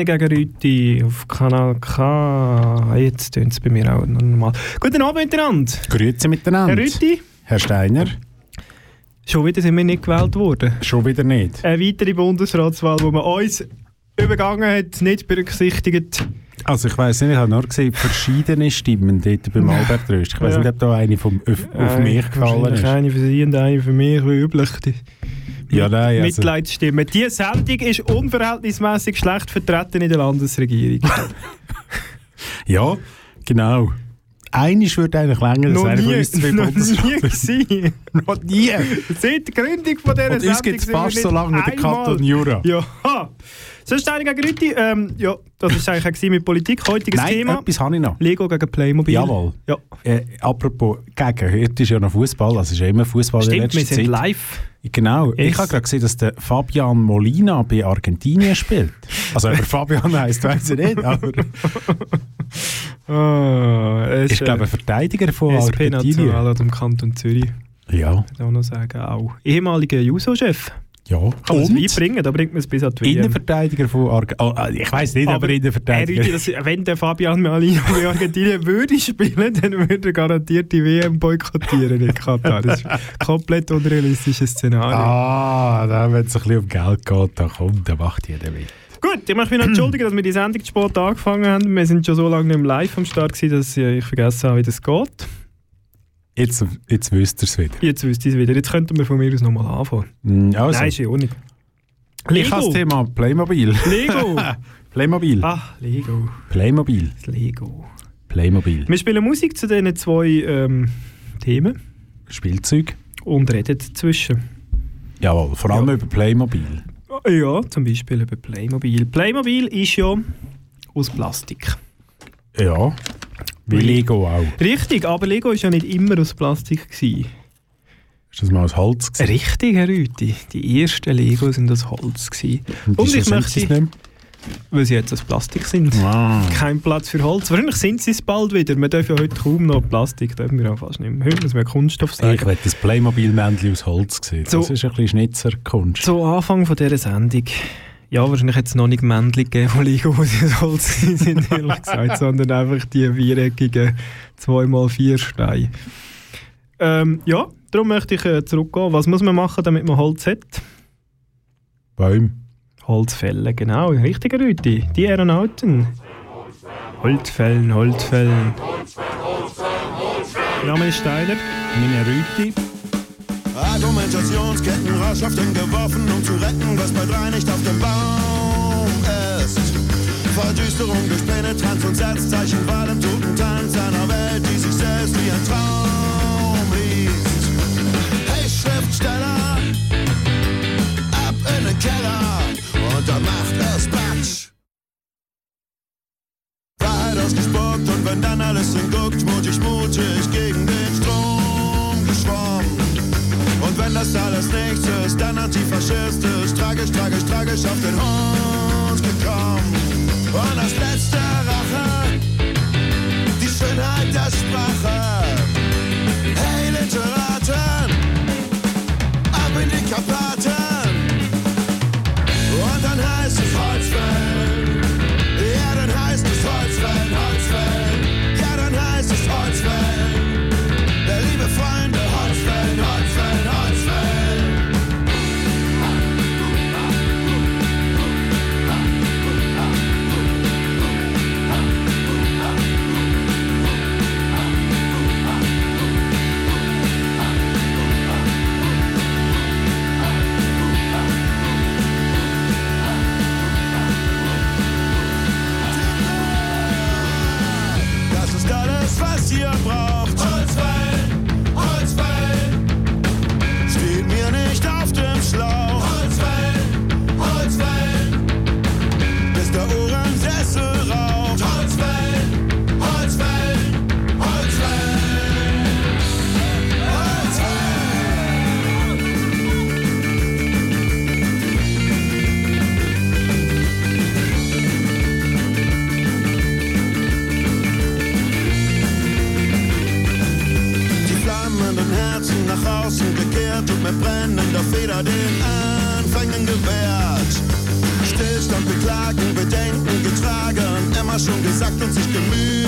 Steine gegen Rüti auf Kanal K. Jetzt tun es bei mir auch normal. Guten Abend miteinander. Grüezi miteinander. Herr Rüti, Herr Steiner, schon wieder sind wir nicht gewählt worden. schon wieder nicht. Eine weitere Bundesratswahl, die man uns übergangen hat, nicht berücksichtigt. Also ich weiss nicht, ich habe nur gesehen, verschiedene Stimmen dort beim Albert Röst. Ich weiss Ja. nicht, ob da eine vom, auf, auf Äh, mich gefallen ist. Eine für Sie und eine für mich, wie üblich. Die Ja, nein, also, Mitleidsstimme. Diese Sendung ist unverhältnismäßig schlecht vertreten in der Landesregierung. ja, genau. Eines würde eigentlich länger, noch einer von nie, uns zwei nie Bundesräte gewesen. Noch nie. Seit der Gründung von dieser Und uns gibt es fast so lange wie der Kanton Jura. Ja. Sonst gegen Rüti. Ähm, ja, das war eigentlich auch mit Politik. Heutiges Nein, Thema. etwas habe ich noch. Lego gegen Playmobil. Jawohl. Ja. Äh, apropos gegen, heute ist ja noch Fußball, also ist ja immer Fußball in der Stimmt, wir sind Zeit. live. Genau, Es- ich habe gerade gesehen, dass der Fabian Molina bei Argentinien spielt. Also, ob er Fabian heisst, weiß ich nicht, aber es, ich glaube, ein Verteidiger von SP Argentinien. National dem Kanton Zürich. Ja, Ich auch noch sagen, auch. Ehemaliger Juso-Chef. Ja. Kann man es Und weit bringen, da bringt man es bis an die WM. Innenverteidiger von Argentinien. Oh, ich weiß nicht, aber, Herr Innenverteidiger. Rüdi, das, wenn der Fabian Malino bei Argentinien würde spielen, dann würde er garantiert die WM boykottieren in Katar. Das ist ein komplett unrealistisches Szenario. Ah, da, wenn es ein bisschen um Geld geht, dann kommt, dann macht jeder mit. Gut, ich möchte mich noch entschuldigen, dass wir die Sendung zu spät angefangen haben. Wir sind schon so lange nicht im Live am Start gewesen, dass ich vergessen habe, wie das geht. Jetzt, jetzt wisst ihr es wieder. Jetzt wüsste ich es wieder. Jetzt könnten wir von mir aus nochmal anfangen. Mm, Also, Nein, ist ja auch nicht. ich habe das Thema Playmobil. Lego! Playmobil. ah, Lego. Playmobil. Das Lego. Playmobil. Wir spielen Musik zu diesen zwei ähm, Themen Spielzeug. und reden dazwischen. Jawohl, vor allem Ja. über Playmobil. Ja, zum Beispiel über Playmobil. Playmobil ist ja aus Plastik. Ja. Wie Lego auch. Richtig, aber Lego ist ja nicht immer aus Plastik. Gewesen. Ist das mal aus Holz gewesen? Richtig, Herr Rüti. Die ersten Lego sind aus Holz. Gewesen. Und wieso ich möchte, weil sie jetzt aus Plastik sind. mehr? Ah. Kein Platz für Holz. Wahrscheinlich sind sie es bald wieder. Wir dürfen ja heute kaum noch Plastik, dürfen wir auch fast nicht mehr. Heute muss man Kunststoff Ich sagen. will das Playmobil-Männchen aus Holz sehen. So. Das ist ein bisschen Schnitzerkunst. Zu Anfang von dieser Sendung. Ja, wahrscheinlich hat es noch nicht Männchen gegeben von Lego, die sie Holz sind, ehrlich gesagt, sondern einfach die viereckigen 2x4 Steine. Ähm, ja, darum möchte ich äh, zurückgehen. Was muss man machen, damit man Holz hat? Bäume. Holzfällen, genau. Richtiger Rüti. Die Aeronauten. Holzfällen, Holzfällen. Mein Name ist Steiner. Meine Rüti. Argumentationsketten rasch auf den geworfen, um zu retten, was bei drei nicht auf dem Baum ist. Verdüsterung durch Penetranz und Satzzeichen, Wahl im toten Tanz einer Welt, schon gesagt und sich gemütlich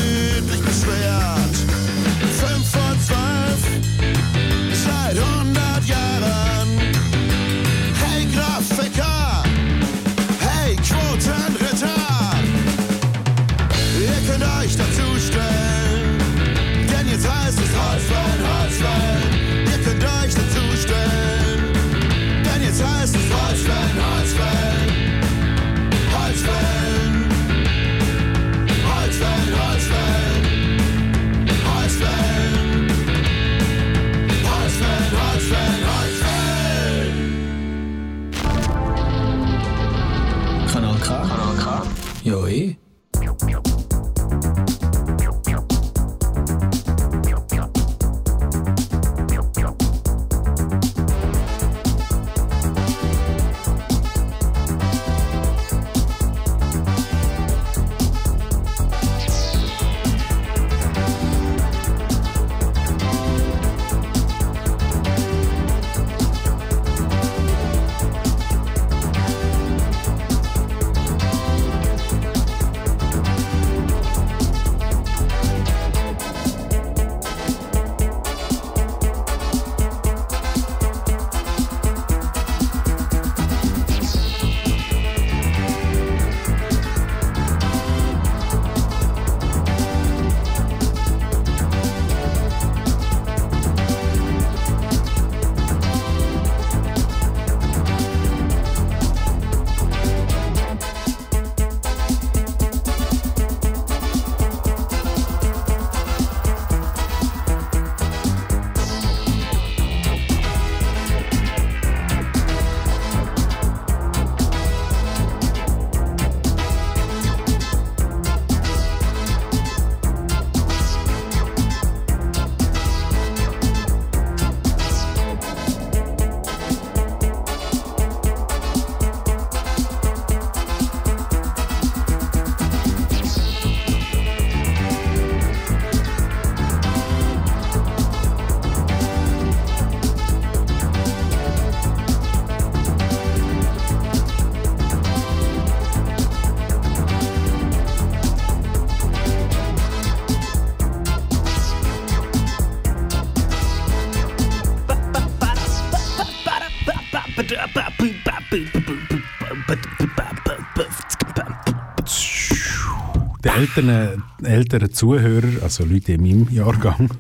älteren, älteren Zuhörer, also Leute in meinem Jahrgang,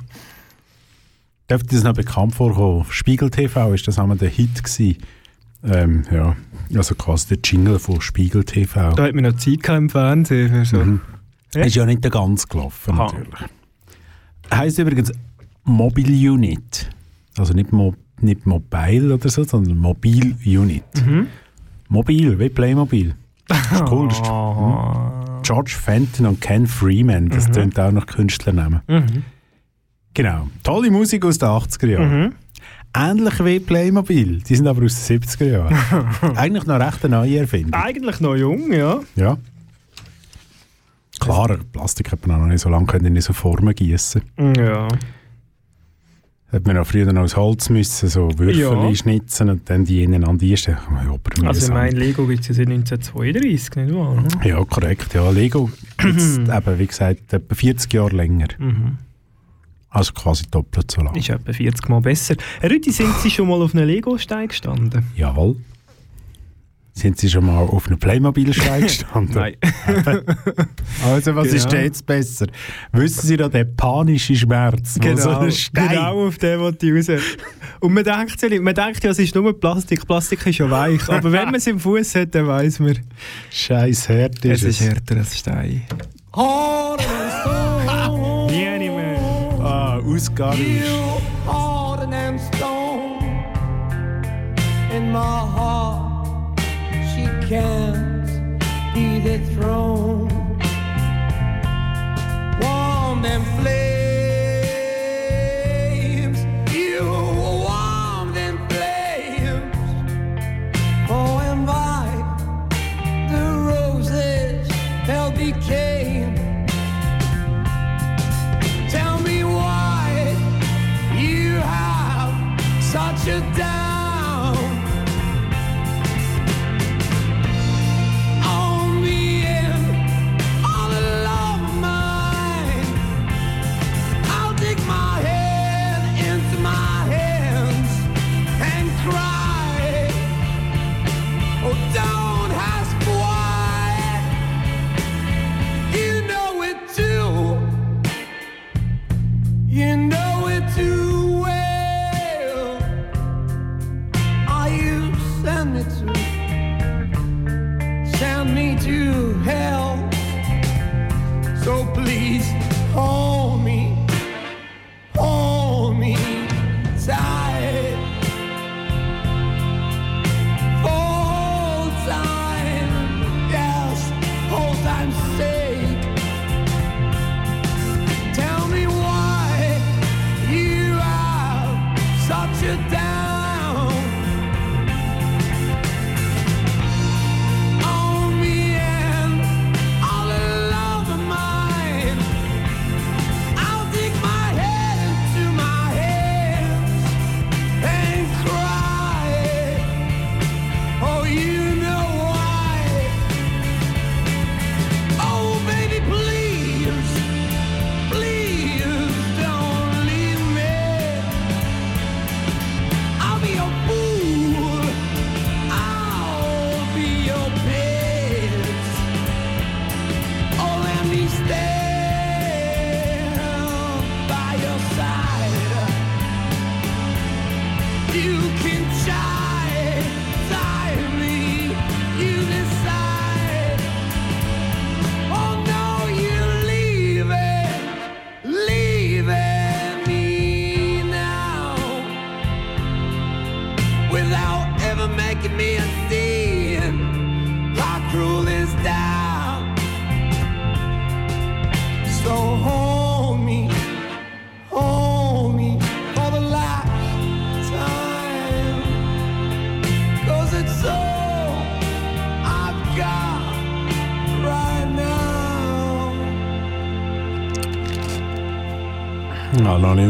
dürfte das noch bekannt vorkommen. Spiegel TV ist das einmal der Hit gewesen. Ähm, ja, also quasi der Jingle von Spiegel TV. Da hat man noch Zeit im Fernsehen. Für so. Mhm. Ja. Ist ja nicht ganz gelaufen, Aha. natürlich. Heißt übrigens Mobile Unit. Also nicht, Mo nicht Mobile oder so, sondern Mobil Unit. Mhm. Mobil, wie Playmobil. Das ist cool. Das ist, hm. George Fenton und Ken Freeman, das Mhm. tönt auch nach Künstlernamen. Mhm. Genau. Tolle Musik aus den 80er Jahren. Mhm. Ähnlich wie Playmobil. Die sind aber aus den 70er Jahren. Eigentlich noch recht eine neue Erfindung. Eigentlich noch jung, ja. Ja. Klar, Plastik hat man auch noch nicht so lange können in so Formen gießen. Ja. Hat man auch früher noch aus Holz müssen, so Würfel Ja. schnitzen und dann die ineinander einstellen. Ja, Also mein Lego gibt es ja seit 1932, nicht wahr? ne? ja, korrekt. Ja, Lego jetzt eben, wie gesagt, etwa 40 Jahre länger. Mhm. Also quasi doppelt so lang. Ist etwa 40 Mal besser. Herr Rüdi, sind Sie schon mal auf einem Lego-Stein gestanden? Jawohl. Sind Sie schon mal auf einem Playmobil-Stein gestanden? Nein. Also, was Genau. ist denn jetzt besser? Wissen Sie da den panischen Schmerz, wo so Genau, genau auf den wollte ich raus. Und man denkt, ja man denkt ja, es ist nur Plastik. Plastik ist ja weich. Aber wenn man es im Fuß hat, dann weiss man, Scheiß hart ist es es. ist härter als Stein. Nie nicht mehr. Ah, than stone. In my heart, can't be dethroned. Warm them flames, you warm them flames. Oh, and by the roses hell became. Tell me why you have such you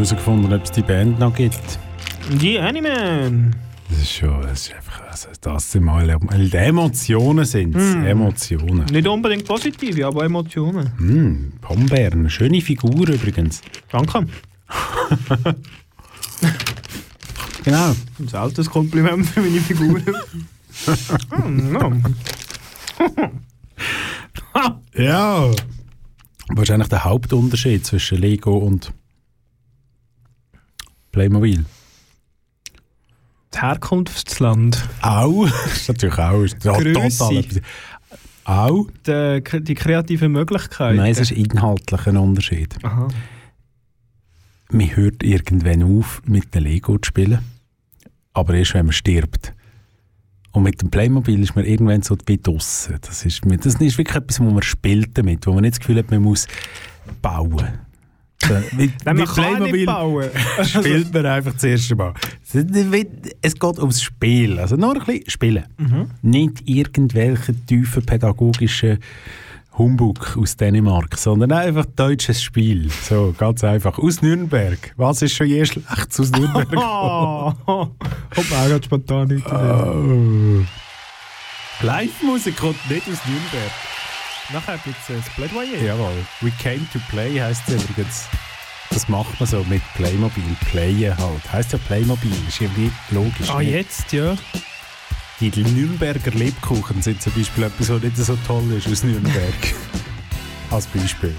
herausgefunden, ob es die Band noch gibt. Die Animan. Das ist schon, das ist einfach, also das sind mal Emotionen sind es, Emotionen. Nicht unbedingt positive, aber Emotionen. Hm, Pombeeren, eine schöne Figur übrigens. Danke. Genau. Ein seltenes Kompliment für meine Figur. Hm, ja. Ja. Eigentlich der Hauptunterschied zwischen Lego und Playmobil? Das Herkunftsland. Au. Das ist natürlich auch ist ja, Grösse. total etwas. Au. Die, die kreative Möglichkeit. Nein, es ist inhaltlich ein Unterschied. Aha. Man hört irgendwann auf, mit dem Lego zu spielen. Aber erst, wenn man stirbt. Und mit dem Playmobil ist man irgendwann so ein bisschen. Das ist, das ist wirklich etwas, wo man spielt damit, wo man nicht das Gefühl hat, man muss bauen. So, mit, Nein, man mit nicht bauen. spielt man einfach das erste Mal. Es geht ums Spiel. Also nur ein bisschen spielen. Mhm. Nicht irgendwelche tiefen pädagogischen Humbug aus Dänemark, sondern einfach deutsches Spiel. So, ganz einfach. Aus Nürnberg. Was ist schon je schlecht aus Nürnberg? Oh, mir auch gerade spontan oh. Live-Musik kommt nicht aus Nürnberg. Nachher gibt es das Plädoyer. Jawohl. We came to play heisst es übrigens. Das macht man so mit Playmobil. Playen halt. Heißt ja Playmobil. Ist irgendwie logisch. Ah, nicht? jetzt, ja. Die Nürnberger Lebkuchen sind zum Beispiel etwas, was nicht so toll ist aus Nürnberg. Als Beispiel.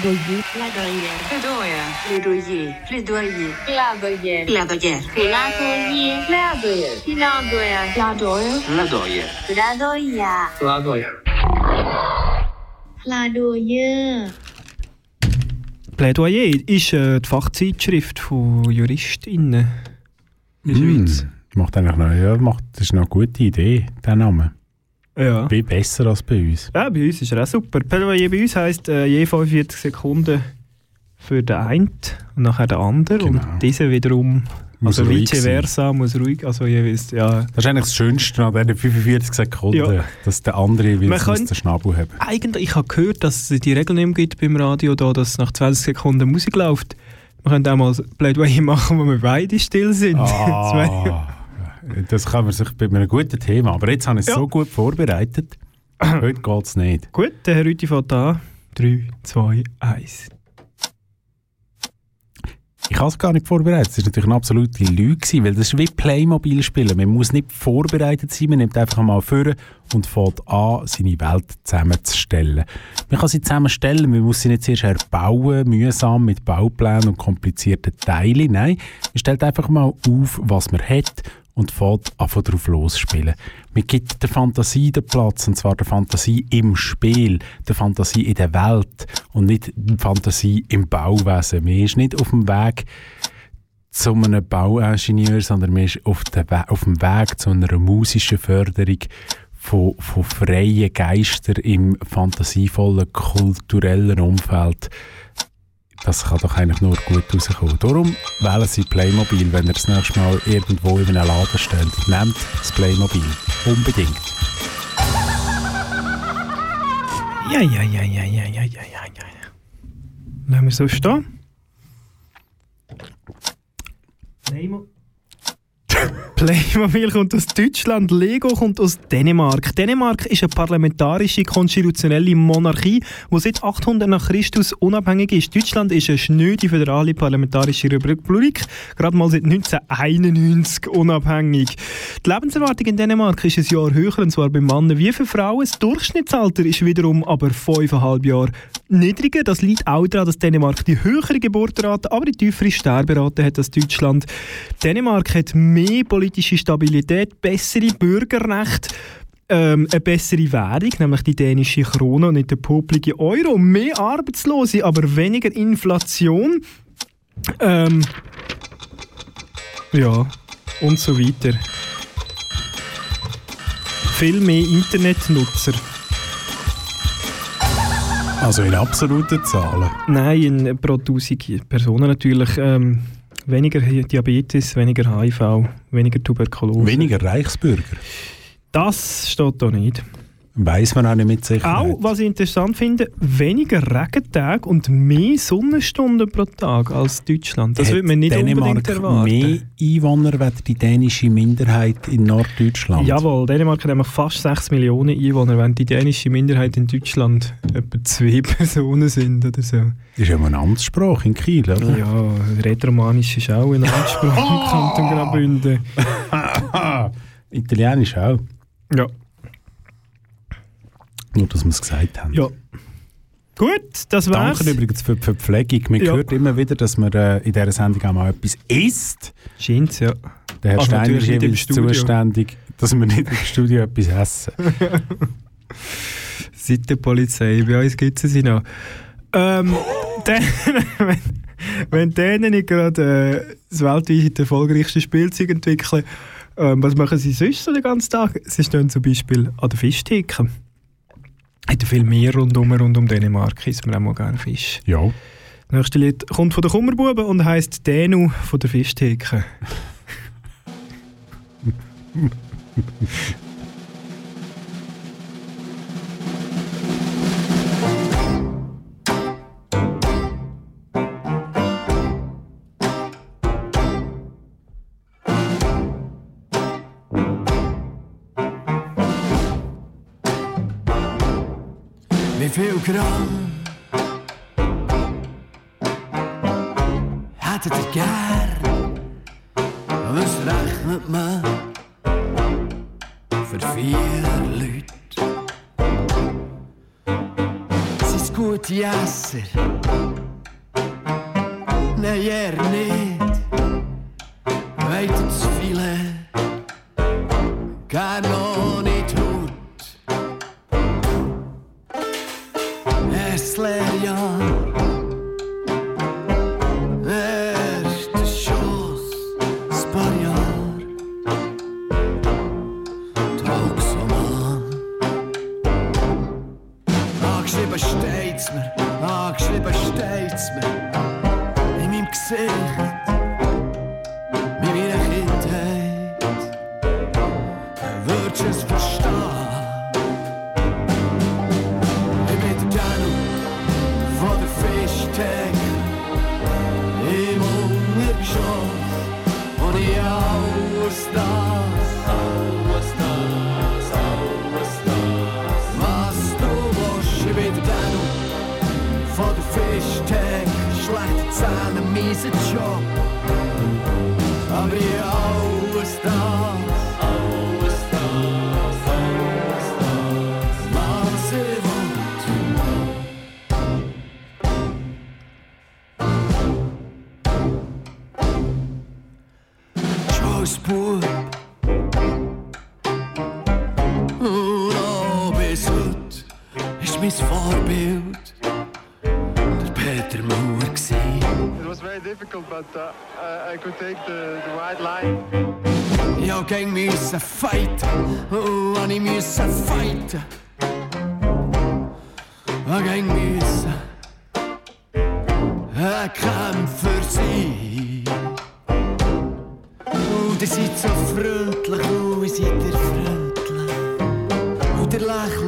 Plaidoyer. Plaidoyer. Plaidoyer. Plaidoyer. Plaidoyer. Plaidoyer. Plaidoyer. Plaidoyer. Plaidoyer. Plaidoyer. Plaidoyer. Plaidoyer. Plaidoyer. Plaidoyer. Plädoyer ist äh, die Fachzeitschrift von JuristInnen in der Hm, Schweiz. macht eigentlich noch, ja, macht, das ist noch eine gute Idee, der Name. Ja. Besser als bei uns. ja, bei uns ist er auch super. Plädoyer bei uns heisst äh, je 45 Sekunden für den einen und nachher den anderen. Genau. Und dieser wiederum, Muss also ruhig vice versa, muss ruhig, also jeweils, ja. Das ist eigentlich das Schönste an diesen 45 Sekunden, Ja. dass der andere könnte- den Schnabel haben. Eigentlich, ich habe gehört, dass es die Regel nicht gibt beim Radio, da, dass nach 20 Sekunden Musik läuft. Wir können auch mal Plädoyer machen, wo wir beide still sind. Ah, das kann man sich bei einem guten Thema. Aber jetzt habe ich es Ja. so gut vorbereitet. Heute geht es nicht. Gut, der Herr Rüti fängt an. 3, 2, 1. Ich habe es gar nicht vorbereitet. Das war natürlich eine absolute Lüge, weil das ist wie Playmobil spielen. Man muss nicht vorbereitet sein, man nimmt einfach mal vor und fängt an, seine Welt zusammenzustellen. Man kann sie zusammenstellen, man muss sie nicht zuerst erbauen, mühsam mit Bauplänen und komplizierten Teilen. Nein, man stellt einfach mal auf, was man hat und fängt einfach drauf losspielen. Man gibt der Fantasie den Platz, und zwar der Fantasie im Spiel, der Fantasie in der Welt und nicht die Fantasie im Bauwesen. Man ist nicht auf dem Weg zu einem Bauingenieur, sondern man ist auf, der auf dem Weg zu einer musischen Förderung von, von freien Geistern im fantasievollen kulturellen Umfeld. Das kann doch eigentlich nur gut rauskommen. Darum wählen Sie Playmobil, wenn ihr das nächste Mal irgendwo in einem Laden steht. Nehmt das Playmobil. Unbedingt. Ja, ja, ja, ja, ja, ja, ja, ja, ja. Lassen wir so stehen. Playmo Playmobil kommt aus Deutschland, Lego kommt aus Dänemark. Dänemark ist eine parlamentarische, konstitutionelle Monarchie, die seit 800 nach Christus unabhängig ist. Deutschland ist eine schnöde föderale parlamentarische Republik, gerade mal seit 1991 unabhängig. Die Lebenserwartung in Dänemark ist ein Jahr höher, und zwar bei Männern wie für Frauen. Das Durchschnittsalter ist wiederum aber 5,5 Jahre niedriger. Das liegt auch daran, dass Dänemark die höhere Geburtenrate, aber die tiefere Sterberate hat als Deutschland. Dänemark hat mehr politische Stabilität, bessere Bürgerrechte, ähm, eine bessere Währung, nämlich die dänische Krone und nicht der popelige Euro, mehr Arbeitslose, aber weniger Inflation. Ähm, ja, und so weiter. Viel mehr Internetnutzer. Also in absoluten Zahlen. Nein, in pro 1000 Personen natürlich. Ähm, weniger Diabetes, weniger HIV, weniger Tuberkulose. Weniger Reichsbürger. Das steht da nicht. Weiß man auch nicht mit Sicherheit. Auch, was ich interessant finde, weniger Regentage und mehr Sonnenstunden pro Tag als Deutschland. Das Hat würde man nicht Dänemark unbedingt erwarten. mehr Einwohner als die dänische Minderheit in Norddeutschland. Jawohl, Dänemark hat nämlich fast 6 Millionen Einwohner, während die dänische Minderheit in Deutschland etwa zwei Personen sind oder so. Das ist ja eine Amtssprache in Kiel, oder? Ja, Rätoromanisch ist auch ein Amtssprache im Kanton Graubünden. Italienisch auch. Ja. Nur, dass wir es gesagt haben. ja. Gut, das war's. Danke übrigens für die Verpflegung. Man Ja. hört immer wieder, dass man äh, in dieser Sendung auch mal etwas isst. Scheint's, ja. Der Herr Also Steiner ist jeweils Studio. zuständig, dass wir nicht im Studio etwas essen. Seit der Polizei, bei uns gibt es sie noch. Ähm, dann, wenn, wenn denen nicht gerade äh, das weltweit erfolgreichste Spielzeug entwickeln, ähm, was machen sie sonst so den ganzen Tag? Sie stehen zum Beispiel an der Fischtheke. Ja viel mehr rundum, rund um Dänemark, isst man auch mal gerne Fisch. Ja. Das nächste Lied kommt von der Kummerbuben und heisst Dänu von der Fischtheke. לפי אוקראם هتتجار مش رحمة ما فرفير ليت سيسكوت ياسر نير was very difficult, but uh, I, I could take the, the right line. Ja, gegen müssen fighten, oh, an ich müssen fighten. Ja, gegen müssen ein Kämpfer sein. Und ihr seid so freundlich, und ihr seid ihr freundlich. Und ihr lächelt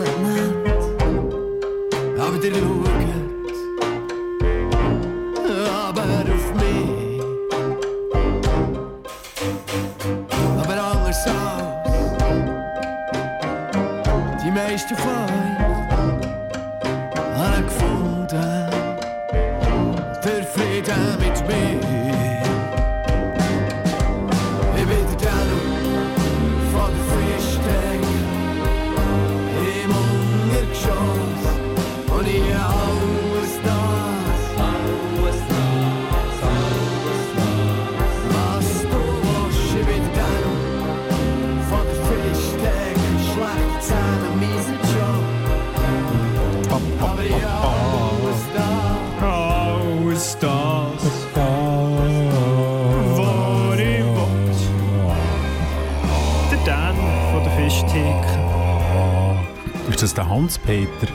das der Hans-Peter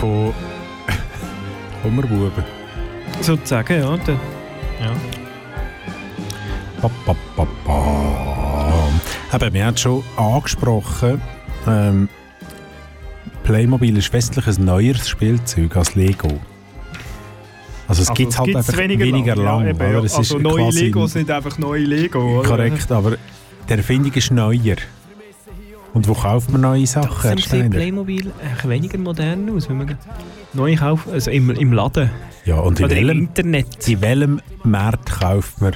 von Hummerbuben? Sozusagen, ja. Der, ja. Ba, ba, ba, ba. Eben, wir haben schon angesprochen, ähm, Playmobil ist westlich ein neueres Spielzeug als Lego. Also es Also, gibt es halt einfach weniger, lang. Ja, eben, oder? ja. Es also neue Legos sind einfach neue Lego, oder? Korrekt, aber die Erfindung ist neuer. Und wo kauft man neue Sachen, Dann sieht? Playmobil weniger modern aus, wenn man neu kauft, also im, im Laden. Ja, und in Oder im welchem, Internet. in welchem Markt kauft man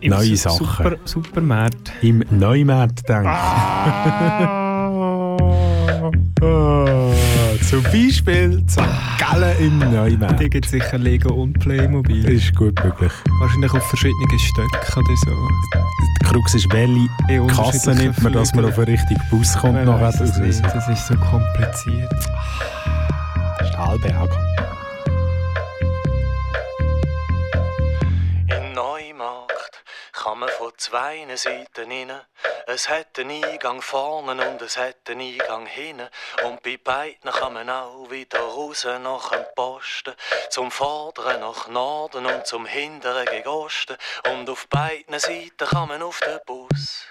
Im neue Su- Sachen? Super, Supermarkt. Im Neumarkt, denke ich. Zum Beispiel St. Gallen im Neumarkt. Die gibt sicher Lego und Playmobil. Ist gut möglich. Wahrscheinlich auf verschiedenen Stöcken oder so. Der Krux ist, welche In Kasse nimmt man, dass man auf den richtigen Bus kommt. Nachher das. Das ist so kompliziert. Stahlberg. Kann man von zwei Seiten rein. Es hat einen Eingang vorne und es hat einen Eingang hinten. Und bei beiden kann man auch wieder raus nach dem Posten. Zum Vorderen nach Norden und zum Hinteren gegen Osten. Und auf beiden Seiten kann man auf den Bus.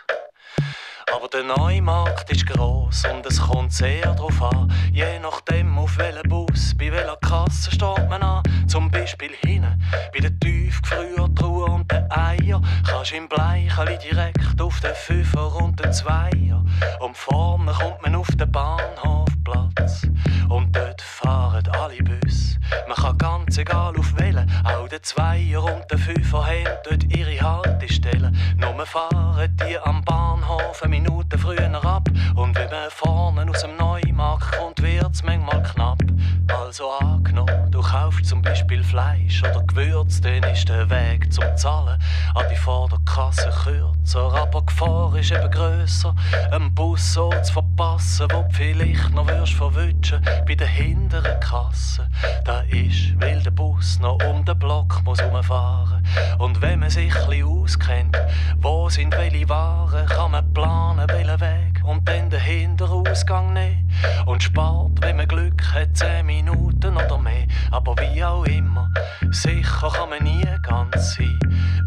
Aber der Neumarkt ist gross und es kommt sehr drauf an, je nachdem auf welchen Bus, bei welcher Kasse steht man an. Zum Beispiel hinten, bei der Tiefgefriertruhe und den Eier, kannst im Bleicheli direkt auf den Fünfer und den Zweier. Und vorne kommt man auf den Bahnhofplatz und dort fahren alle Bus. Man kann ganz egal auf welchen, auch der Zweier und der Fünfer haben dort ihre Haltestellen. Nur fahren die am Bahnhof eine Minute früher ab. Und wenn man vorne aus dem Neumarkt kommt, wird's manchmal knapp. Also angenommen, du kaufst zum Beispiel Fleisch oder Gewürz, dann ist der Weg zum Zahlen an die Vorderkasse kürzer. Aber die Gefahr ist eben grösser, einen Bus so zu verpassen, wo du vielleicht noch wirst verwutschen bei der hinteren Kasse. Da ist, weil der Bus noch um den Block muss rumfahren. Und wenn man sich ein bisschen auskennt, wo sind welche Waren, kann man planen, welchen Weg und dann den Hinterausgang nehmen. Und spart, wenn man Glück hat, 10 Minuten oder mehr. Aber wie auch immer, sicher kann man nie ganz sein.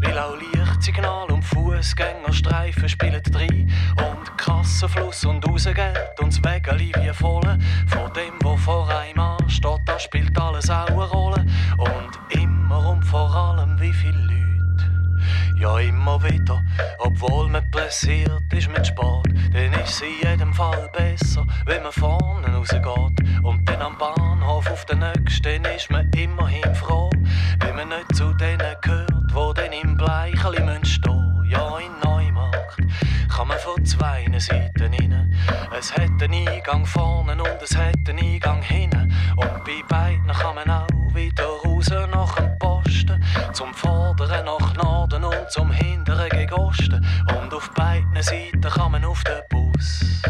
Weil auch Lichtsignal und Fußgängerstreifen spielen rein. Und Kassenfluss und Rausgeld und das Wägeli wie voll. Von dem, wo vor einem ansteht, da spielt alles auch eine Rolle. Und immer und vor allem wie viele Leute. Ja, immer wieder, obwohl man pressiert ist mit Sport, dann ist es in jedem Fall besser, wenn man vorne rausgeht. Und dann am Bahnhof auf den nächsten ist man immerhin froh, wenn man nicht zu denen gehört, wo dann im Bleicheli stehen müssen Ja, in Neumarkt kann man von zwei Seiten rein. Es hat einen Eingang vorne und es hat einen Eingang hinten. Und bei beiden kann man auch wieder raus nach dem Posten. Zum Vorderen nach Norden und zum Hinteren gegen Osten. Und auf beiden Seiten kann man auf den Bus.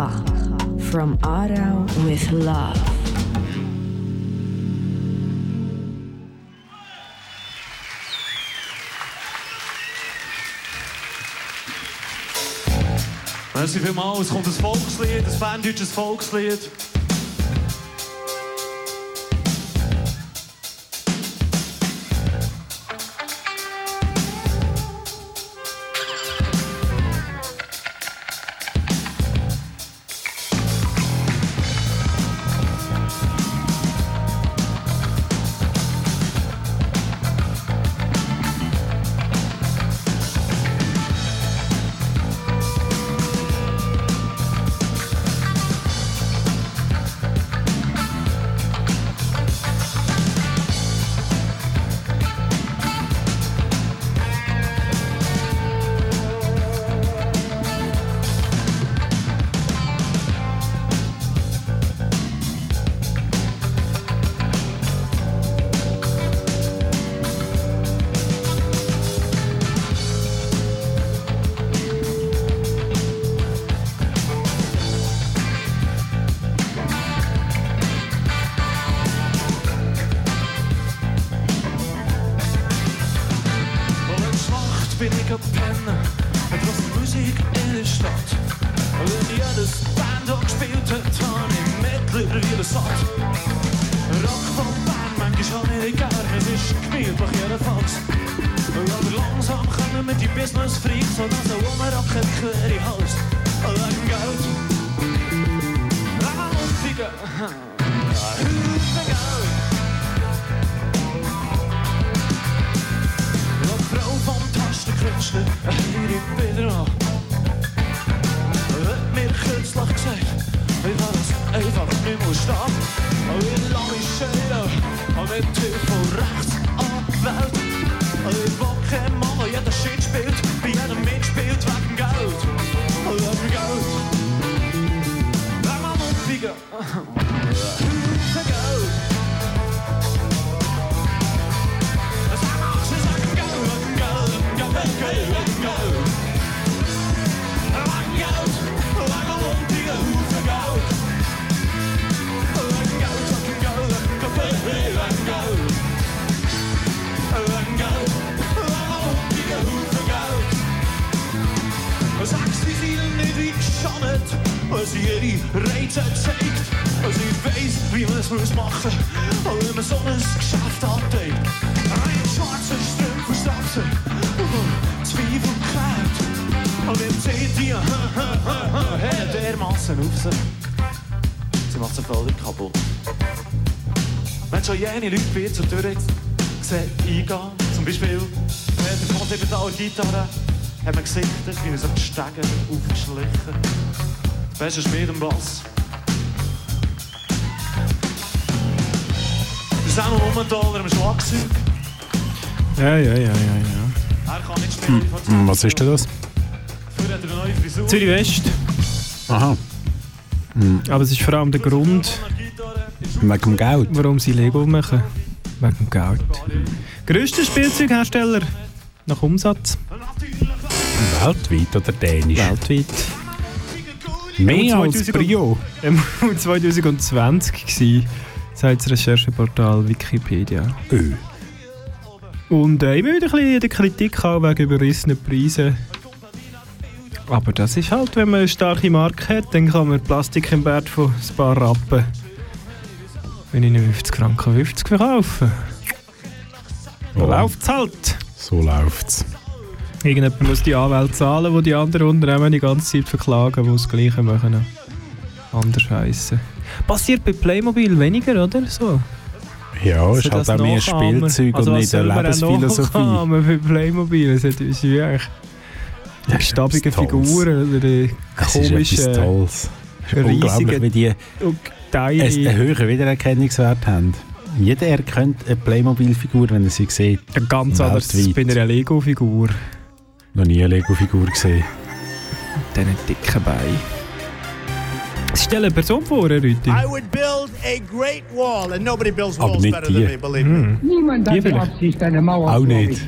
K. From Aarau with love. Merci vielmals. Es kommt ein Volkslied, ein ferndeutsches Volkslied. Nicht mehr stehen. Ich lasse mich scheiden, und mit Hilfe von rechts anwählt. Was ihre Reize zeigt. Als ich weiß, wie man es muss machen, und wie man so ein Geschäft andenkt. Ein schwarzer Strümpf verstopft Zweifel klärt, Und jetzt zieht die hey, dermassen auf sie. Sie macht sie völlig kaputt. Wenn schon jene Leute bei ihr zur Tür gesehen eingehen, zum Beispiel Peter der Gitarre, hat man gesichtet, wie er so die Stege aufgeschlichen. Besser mit dem Bass. Wir sind noch Ummentaler am Schlagzeug. Ja, ja, ja, ja, ja. Er kann nicht spielen. Hm, Was ist denn das? Früher hat er eine neue Frisur. Zürich West. Aha. Hm, Aber es ist vor allem der Grund, wegen dem Geld. warum sie Lego machen. Wegen dem Geld. Größter Spielzeughersteller nach Umsatz. Weltweit oder dänisch? Weltweit. Mehr als 2000 Brio. Ähm, 2020 gsi, sagt das Rechercheportal Wikipedia. Ö. Und äh, immer wieder ein bisschen in der Kritik auch wegen überrissenen Preisen. Aber das ist halt, wenn man eine starke Marke hat, dann kann man Plastik im Wert von ein paar Rappen, wenn ich 50 Franken 50 verkaufen. So Ja. läuft's halt. So läuft's. Irgendjemand muss die Anwälte zahlen, die die anderen Unternehmen die ganze Zeit verklagen, die das Gleiche machen. Anders heissen. Passiert bei Playmobil weniger, oder? So. Ja, ist So halt auch mehr. Spielzeug also und nicht eine Lebensphilosophie. nachahmen bei Playmobil? Es ist ist wirklich etwas Tolles. Figuren oder die Es ist komischen. Es ist riesigen wie die einen höheren Wiedererkennungswert haben. Jeder erkennt eine Playmobil-Figur, wenn er sie sieht. Ganz anders bei einer Lego-Figur. Noch nie eine Lego-Figur gesehen. Diesen dicken Bein. Stell eine Person vor, Herr Rüthi. I would build a great wall, and nobody builds Aber walls nicht better die. than me, believe me. Niemand hat die. Absicht, eine Mauer Auch zu nicht.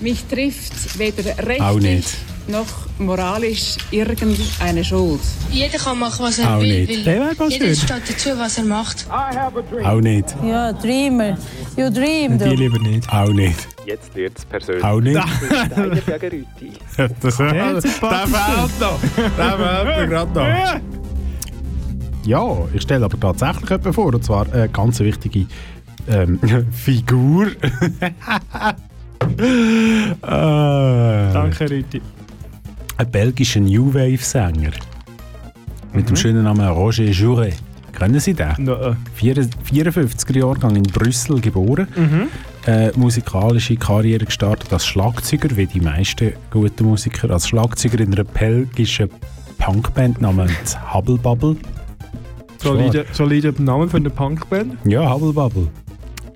Mich trifft weder Auch rechtlich nicht. Noch moralisch irgendeine Schuld. Jeder kann machen, was er Auch will. nicht. weil jeder steht dazu, was er macht. Auch nicht. Ja, Dreamer. You dream, Die lieber nicht. Auch nicht. Jetzt wird es persönlich. Auch nicht. Steiner gegen Rüti. das Der hat der fehlt noch. Der fehlt mir gerade noch. Ja, ich stelle aber tatsächlich jemanden vor, und zwar eine ganz wichtige ähm, Figur. äh, Danke, Rüthi. Ein belgischer New Wave-Sänger. Mit dem schönen Namen Roger Jouret. Kennen Sie den? Äh. 54er Jahrgang in Brüssel geboren. Mhm. Äh, musikalische Karriere gestartet als Schlagzeuger, wie die meisten guten Musiker. Als Schlagzeuger in einer belgischen Punkband namens Hubble Bubble. Solide, solide Name für eine Punkband. Ja, Hubble Bubble.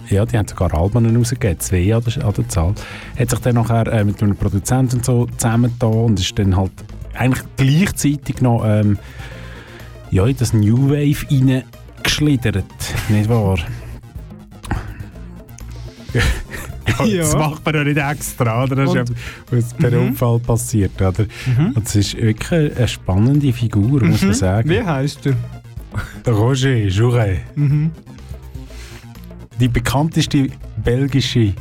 Ja, die haben sogar Alben rausgegeben, zwei an der, an der Zahl. Hat sich dann nachher äh, mit einem Produzenten so zusammengetan und ist dann halt eigentlich gleichzeitig noch ähm, ja, in das New Wave reingeschlittert, nicht wahr? ja, Ja. Das macht man ja nicht extra, oder? Das ist Und- ja was per Mhm. Unfall passiert, oder? Und es ist wirklich eine spannende Figur, muss man Mhm. sagen. Wie heißt er? Roger Jouret. Mhm. Die bekannteste belgische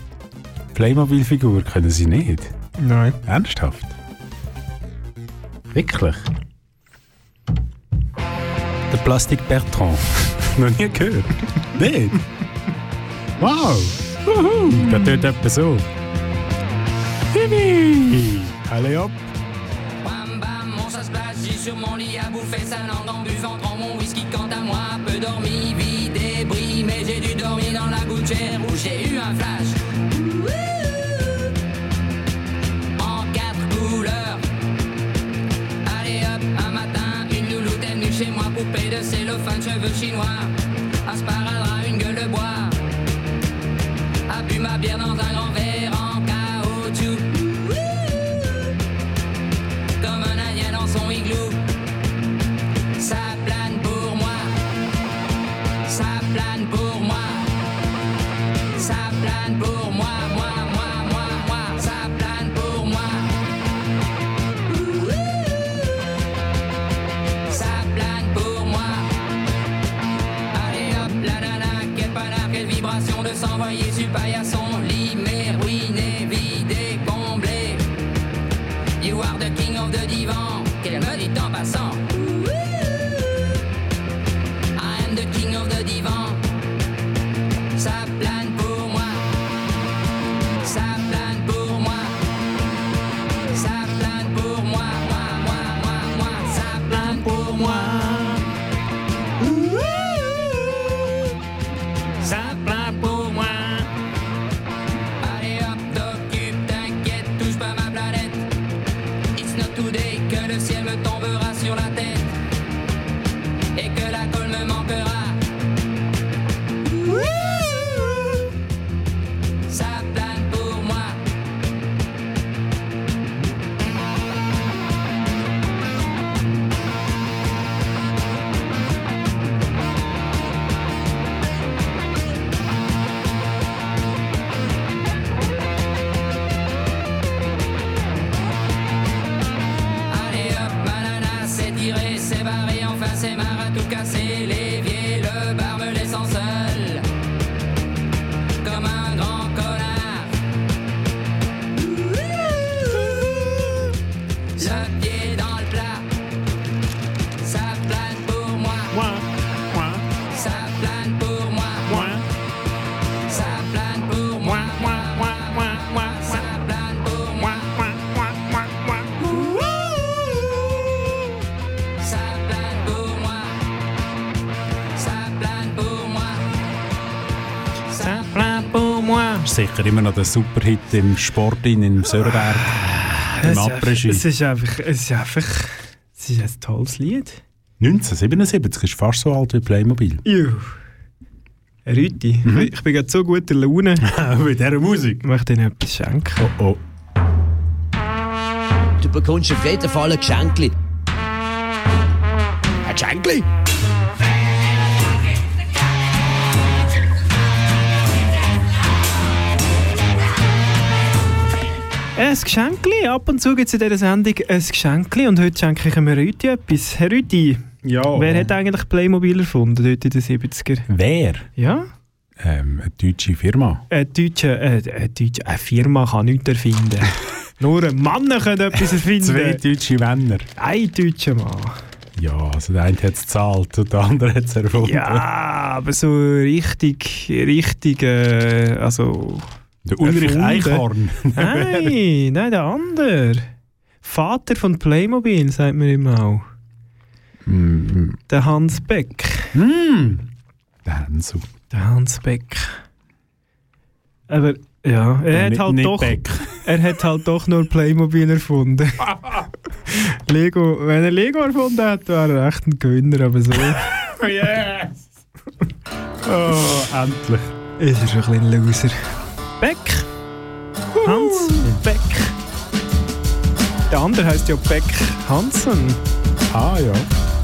Playmobil-Figur können Sie nicht. Nein. Ernsthaft? Wirklich? Der Plastik Bertrand. Noch nie gehört? nicht? Wow! Wuhu! Das tut etwa so. Hihi! Allez hop! Bam bam, mon se place, j'ai sur mon lit à bouffer sa langue en buvant, prends mon whisky quant à moi, peu dormi, vie mais j'ai dû dormir dans la gouttière où j'ai eu un flash. En quatre couleurs. Allez hop, un matin, une louloute est venue chez moi, poupée de cellophane, cheveux chinois, un sparadrap, une gueule de bois, a bu ma bière dans un grand verre by sicher immer noch der Superhit im Sport in im Sörberg. Im Es ist, einfach, Après-Ski. es ist einfach, es ist einfach, es ist ein tolles Lied. 1977 ist fast so alt wie Playmobil. Juh. Rüti, Mhm. ich bin gerade so guter Laune. Mit dieser Musik? Ich möchte Ihnen etwas schenken. Oh, oh. Du bekommst auf jeden Fall ein Geschenkli. Ein Geschenkli? Ein Geschenkli. Ab und zu gibt es in dieser Sendung ein Geschenkli. Und heute schenke ich einem Rüti etwas. Herr Rüti, Ja. wer hat eigentlich Playmobil erfunden, dort in den 70er? Wer? Ja? Ähm, eine deutsche Firma. Eine deutsche, äh, eine deutsche eine Firma kann nichts erfinden. Nur ein Mann kann etwas erfinden. Zwei deutsche Männer. Ein deutscher Mann. Ja, also der eine hat es gezahlt und der andere hat es erfunden. Ja, aber so richtig, richtig, äh, also... Der Ulrich. Eichhorn. nein, nein, der andere. Vater von Playmobil, sagt man immer auch. Mm, Der Hans Beck. mm. Der Hansu. Der Hans Beck. Aber ja, er hat nicht- halt nicht doch, Beck. er hat halt doch nur Playmobil erfunden. Lego, wenn er Lego erfunden hat, wäre er echt ein Gewinner, aber so yes! Oh, endlich. ist er schon ein bisschen Loser. Beck. Hans Beck. Der andere heißt ja Beck Hansen. Ah ja.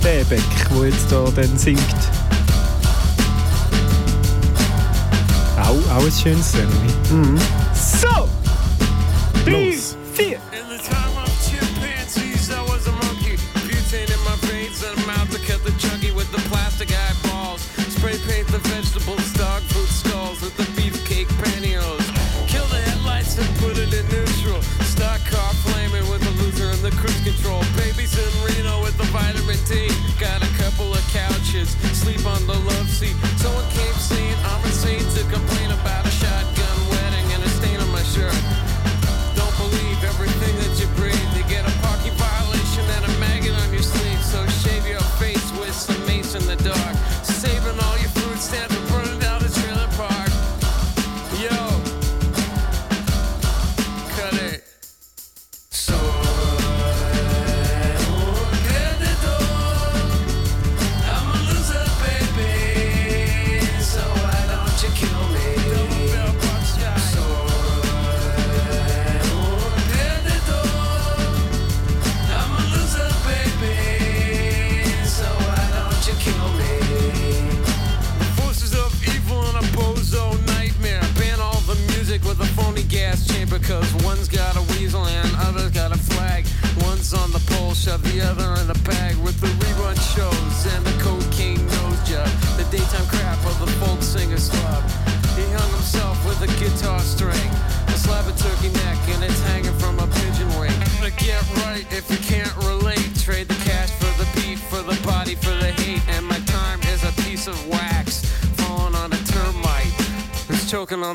Der Beck, der jetzt da dann singt. Auch, auch ein schönes Song. So! Drei, vier.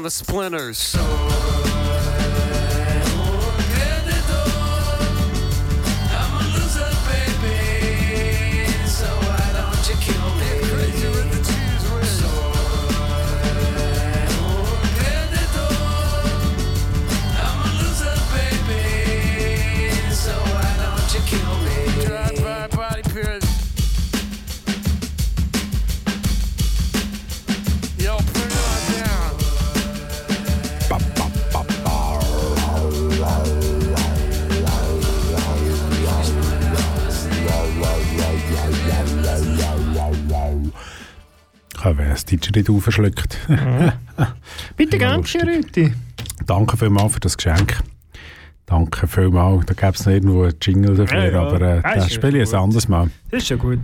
The splinters. Das DJ nicht aufgeschluckt. Bitte gern, Rüti. Danke vielmals für das Geschenk. Danke vielmals. Da gäbe es noch irgendwo einen Jingle dafür, Ja, ja. aber äh, Das das spiele ich gut. ein anderes Mal. Das ist schon gut.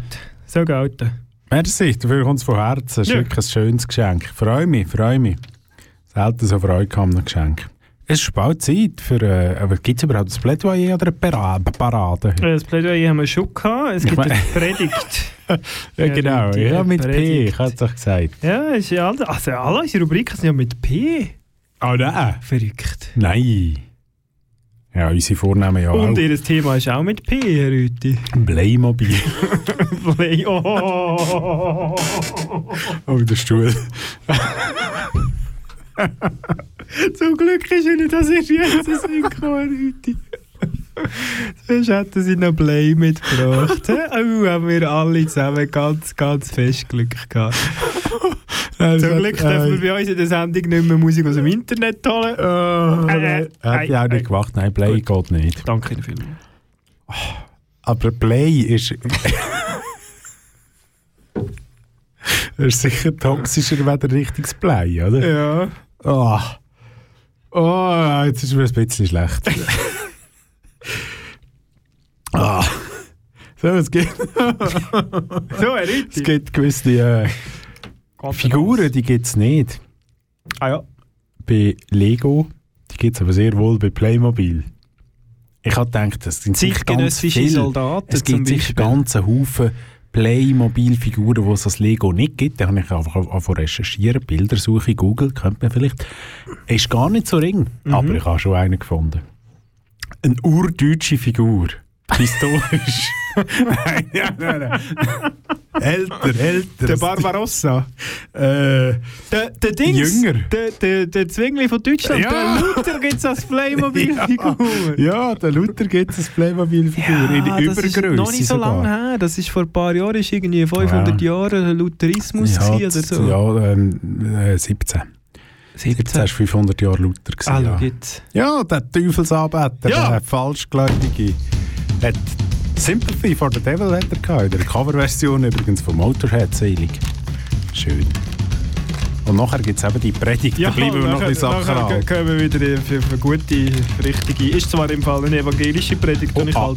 So gelten. Merci, dafür kommt es von Herzen. Das ist Ja. wirklich ein schönes Geschenk. Ich freue mich, freue mich. Selten so Freude an einem Geschenk. Es ist bald Zeit für... Äh, gibt es überhaupt ein Plädoyer oder eine Para- Parade? Äh, Das Plädoyer haben wir schon gehabt. Es Ich gibt mein- eine Predigt. Ja, genau. Ja, mit P, ich habe es doch gesagt. Ja, ist ja all, also alle unsere Rubriken sind ja mit P. Oh nein. Verrückt. Nein. Ja, unsere Vornamen ja Und auch. ihr Thema ist auch mit P, Herr Rüti. Playmobil. Play. Oh. oh, der Stuhl. Zum Glück ist Ihnen das erst jetzt synchron, Rüti. Sonst hätten sie noch Play mitgebracht. Oh, haben wir alle zusammen ganz, ganz fest Glück gehabt. Zum Glück dürfen wir bei uns in der Sendung nicht mehr Musik aus dem Internet holen. Äh, äh, Hätte ich auch nicht gemacht. Nein, Play geht nicht. Danke vielmals. Aber Play ist... das ist sicher toxischer als ein richtiges Play, oder? Ja. Oh. Oh, jetzt ist mir ein bisschen schlecht. ah. So, es gibt... so, Rüti. Es gibt gewisse äh, Figuren, die gibt es nicht. Ah ja. Bei Lego, die gibt es aber sehr wohl bei Playmobil. Ich habe gedacht, das sind sicher ganz viele. Soldaten Es gibt sicher Beispiel. ganze Haufen Playmobil-Figuren, die es als Lego nicht gibt. Da habe ich einfach angefangen recherchieren, Bildersuche, Google, könnte man vielleicht. Ist gar nicht so ring, Mhm. aber ich habe schon einen gefunden. Eine urdeutsche Figur. Historisch. nein, nein, nein, nein. älter, älter. Der Barbarossa. Äh, Der, der Dings. Jünger. Der, der, der Zwingli von Deutschland. Ja. Der Luther gibt es als Playmobil-Figur. Ja, der Luther gibt es als Playmobil-Figur. in das ist Übergröße noch nicht so sogar. lange her. Das ist vor ein paar Jahren, ist irgendwie 500 Jahre Lutherismus ja, oder so. Ja, ähm, äh, 17. 17 ist 500 Jahre Luther gewesen, Ah, ja. jetzt. Ja, der Teufelsanbeter, Ja. der Falschgläubige, hat Sympathy for the Devil hat er gehabt, in der Coverversion übrigens von Motorhead, selig. Schön. Und nachher gibt es eben die Predigt, da bleiben wir noch ein bisschen Sachen kommen wir wieder für, für eine gute, richtige, ist zwar im Fall eine evangelische Predigt, die ich ah.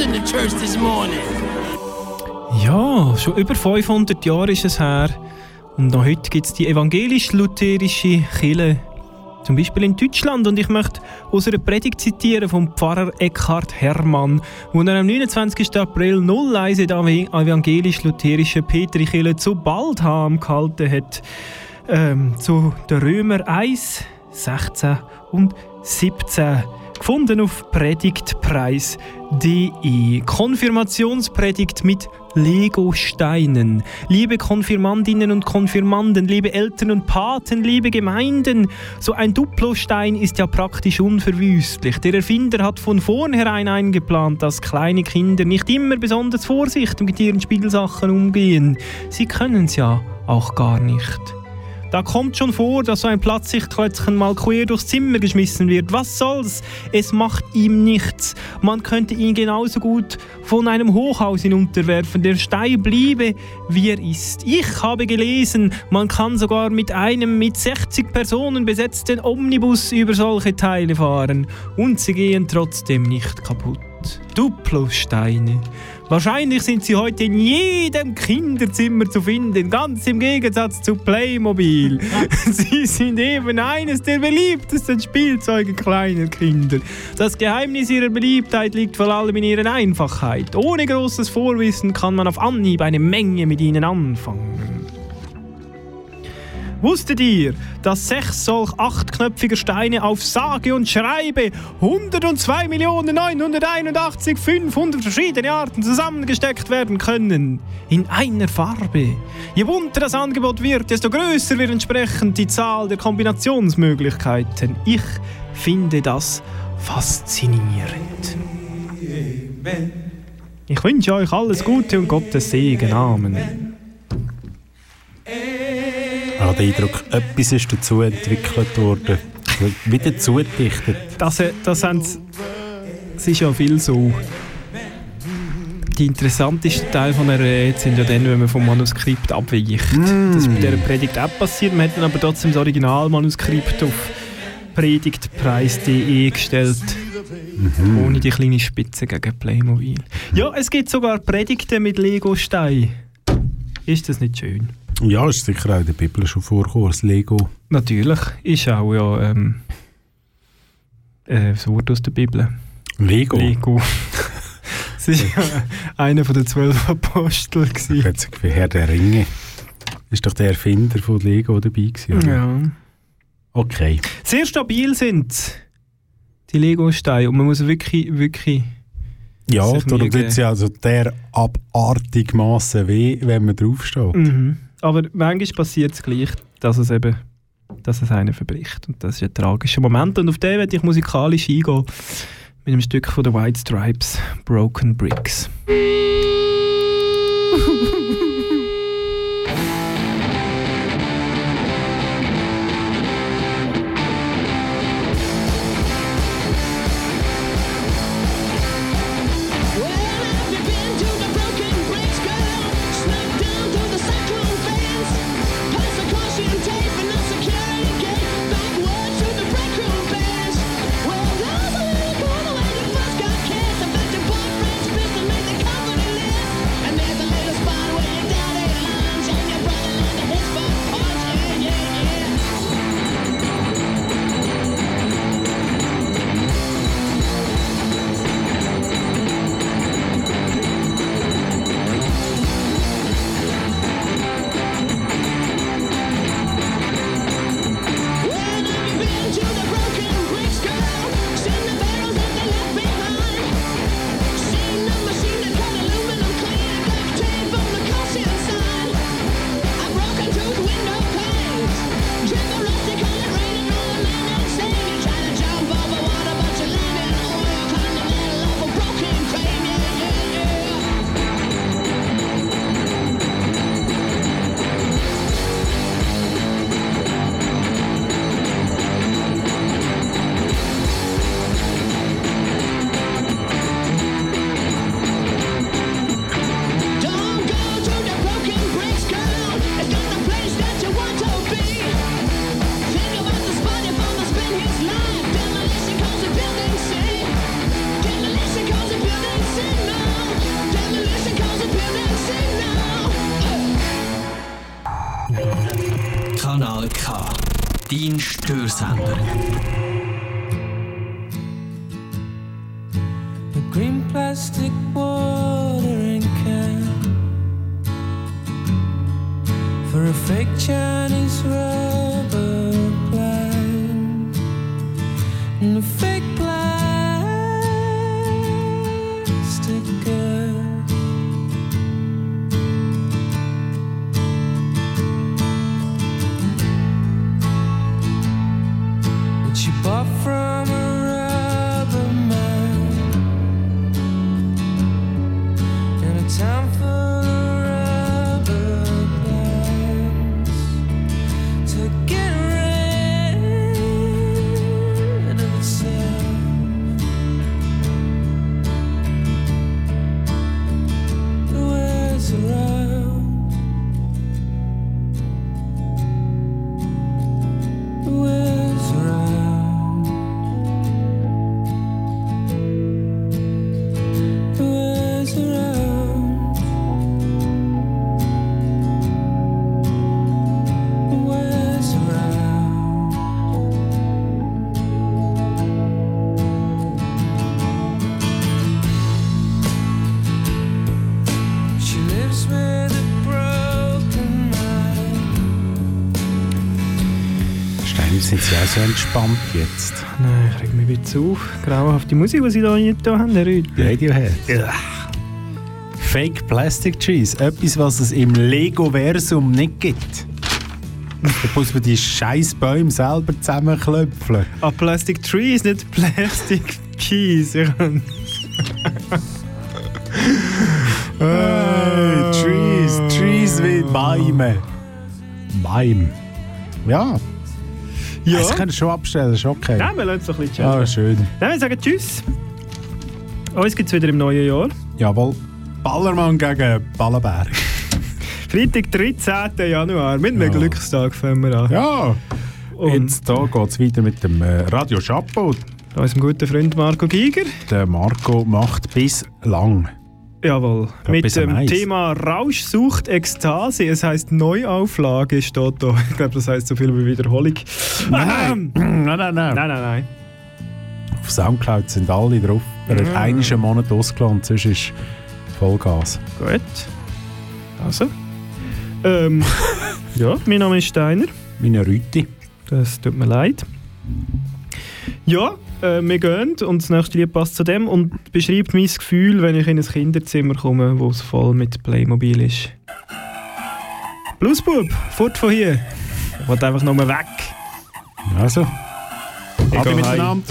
In the church this morning. Ja, schon über 500 Jahre ist es her. Und noch heute gibt es die evangelisch-lutherische Kirche. Zum Beispiel in Deutschland. Und ich möchte einer Predigt zitieren vom Pfarrer Eckhard Hermann, wo er am 29. April 01 in der evangelisch-lutherischen Petrikirche zu Baldham gehalten hat. Ähm, zu den Römer 1, 16 und 17 gefunden auf predigtpreis.de. Konfirmationspredigt mit Lego-Steinen. Liebe Konfirmandinnen und Konfirmanden, liebe Eltern und Paten, liebe Gemeinden, so ein Duplostein ist ja praktisch unverwüstlich. Der Erfinder hat von vornherein eingeplant, dass kleine Kinder nicht immer besonders vorsichtig mit ihren Spielsachen umgehen. Sie können es ja auch gar nicht. Da kommt schon vor, dass so ein Platzsichtklötzchen mal quer durchs Zimmer geschmissen wird. Was soll's? Es macht ihm nichts. Man könnte ihn genauso gut von einem Hochhaus hinunterwerfen. Der Stein bliebe, wie er ist. Ich habe gelesen, man kann sogar mit einem mit 60 Personen besetzten Omnibus über solche Teile fahren. Und sie gehen trotzdem nicht kaputt. Duplosteine. Wahrscheinlich sind sie heute in jedem Kinderzimmer zu finden, ganz im Gegensatz zu Playmobil. sie sind eben eines der beliebtesten Spielzeuge kleiner Kinder. Das Geheimnis ihrer Beliebtheit liegt vor allem in ihrer Einfachheit. Ohne großes Vorwissen kann man auf Anhieb eine Menge mit ihnen anfangen. Wusstet ihr, dass sechs solch achtknöpfiger Steine auf sage und schreibe 102.981.500 verschiedene Arten zusammengesteckt werden können? In einer Farbe. Je bunter das Angebot wird, desto größer wird entsprechend die Zahl der Kombinationsmöglichkeiten. Ich finde das faszinierend. Ich wünsche euch alles Gute und Gottes Segen. Amen. Habe den Eindruck, etwas ist dazu entwickelt worden. Wieder zugedichtet. Das, das, haben sie- es ist ja viel so. Die interessantesten Teile von einer Rede sind ja dann, wenn man vom Manuskript abweicht. Das ist bei dieser Predigt auch passiert. Man hat dann aber trotzdem das Originalmanuskript auf predigtpreis.de gestellt. Ohne die kleine Spitze gegen Playmobil. Ja, es gibt sogar Predigten mit Lego-Stein. Ist das nicht schön? Ja, ist sicher auch in der Bibel schon vorgekommen, das Lego. Natürlich ist auch ja ähm, äh, das Wort aus der Bibel. Lego? Lego. Es war einer von den zwölf Aposteln. gewesen. Jetzt wie Herr der Ringe. Ist doch der Erfinder von Lego dabei gewesen, oder? Ja. Okay. Sehr stabil sind die Lego-Steine. Und man muss wirklich, wirklich. Ja, darum tut es ja also der abartig Masse weh, wenn man draufsteht. Mhm. Aber manchmal passiert es gleich, dass es eben dass es einen verbricht. Und das ist ein tragischer Moment. Und auf den werde ich musikalisch eingehen. Mit einem Stück von den White Stripes, Broken Bricks. from so entspannt jetzt? Nein, ich reg mich ein bisschen auf. Grauenhafte Musik, die Sie da nicht da haben, Herr Rüthi. Radiohead. Fake Plastic Trees. Etwas, was es im Lego-Versum nicht gibt. Da muss man die scheiß Bäume selber zusammenklöpfeln. Ah, Plastic Trees, nicht Plastic kann- Hey, Trees, Trees wie Bäume. Bäume. Ja. Ja. Das können schon abstellen, ist okay. Nein, wir lassen es ein bisschen Ah, chillen. schön. Nein, wir sagen Tschüss. Uns gibt es wieder im neuen Jahr. Jawohl. Ballermann gegen Ballenberg. Freitag, 13. Januar. Mit einem Ja. Glückstag fangen wir an. Ja. Und Jetzt da geht es weiter mit dem äh, Radio Chapeau. unserem guten Freund Marco Giger. Der Marco macht bis lang. Jawohl. Ja, Mit dem Eis. Thema Rausch sucht Ekstase. Es heisst Neuauflage steht da. Ich glaube, das heisst so viel wie Wiederholung. Nein, nein, nein, nein. Nein, nein, nein. Auf Soundcloud sind alle drauf. Er hat Ja. einen Monat ausgelassen, sonst ist Vollgas. Gut. Also. Ähm, ja, mein Name ist Steiner. Meine Rüti. Das tut mir leid. Ja, äh, wir gehen und das nächste Lied passt zu dem und beschreibt mein Gefühl, wenn ich in ein Kinderzimmer komme, wo es voll mit Playmobil ist. Bluesbub, fort von hier. Ich will einfach nur weg. Also. Ich Ade gehe miteinander.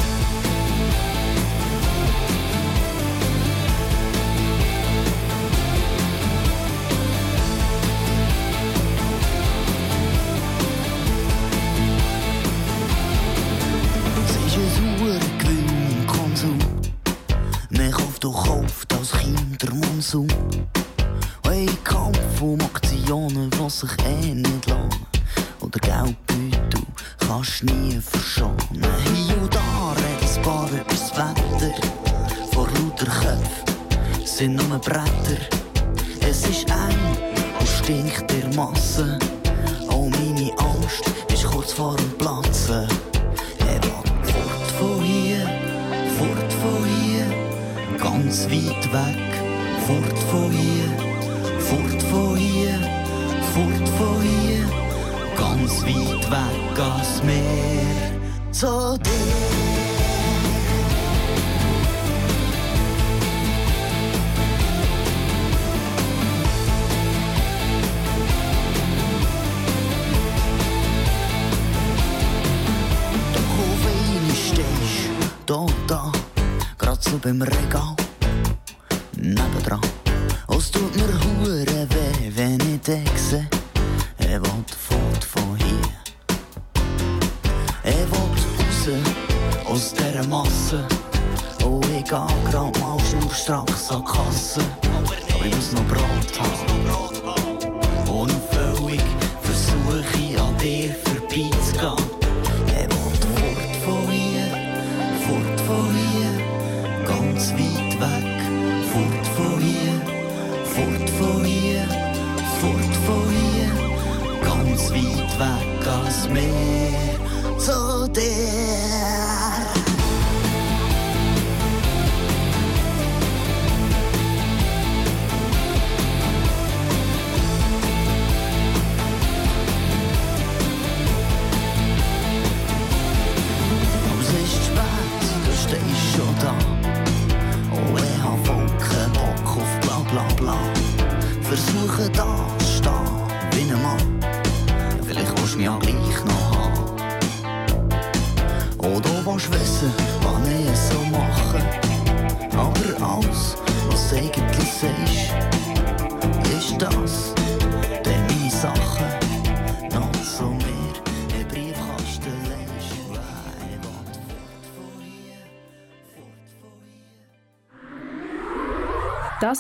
Beim Regal,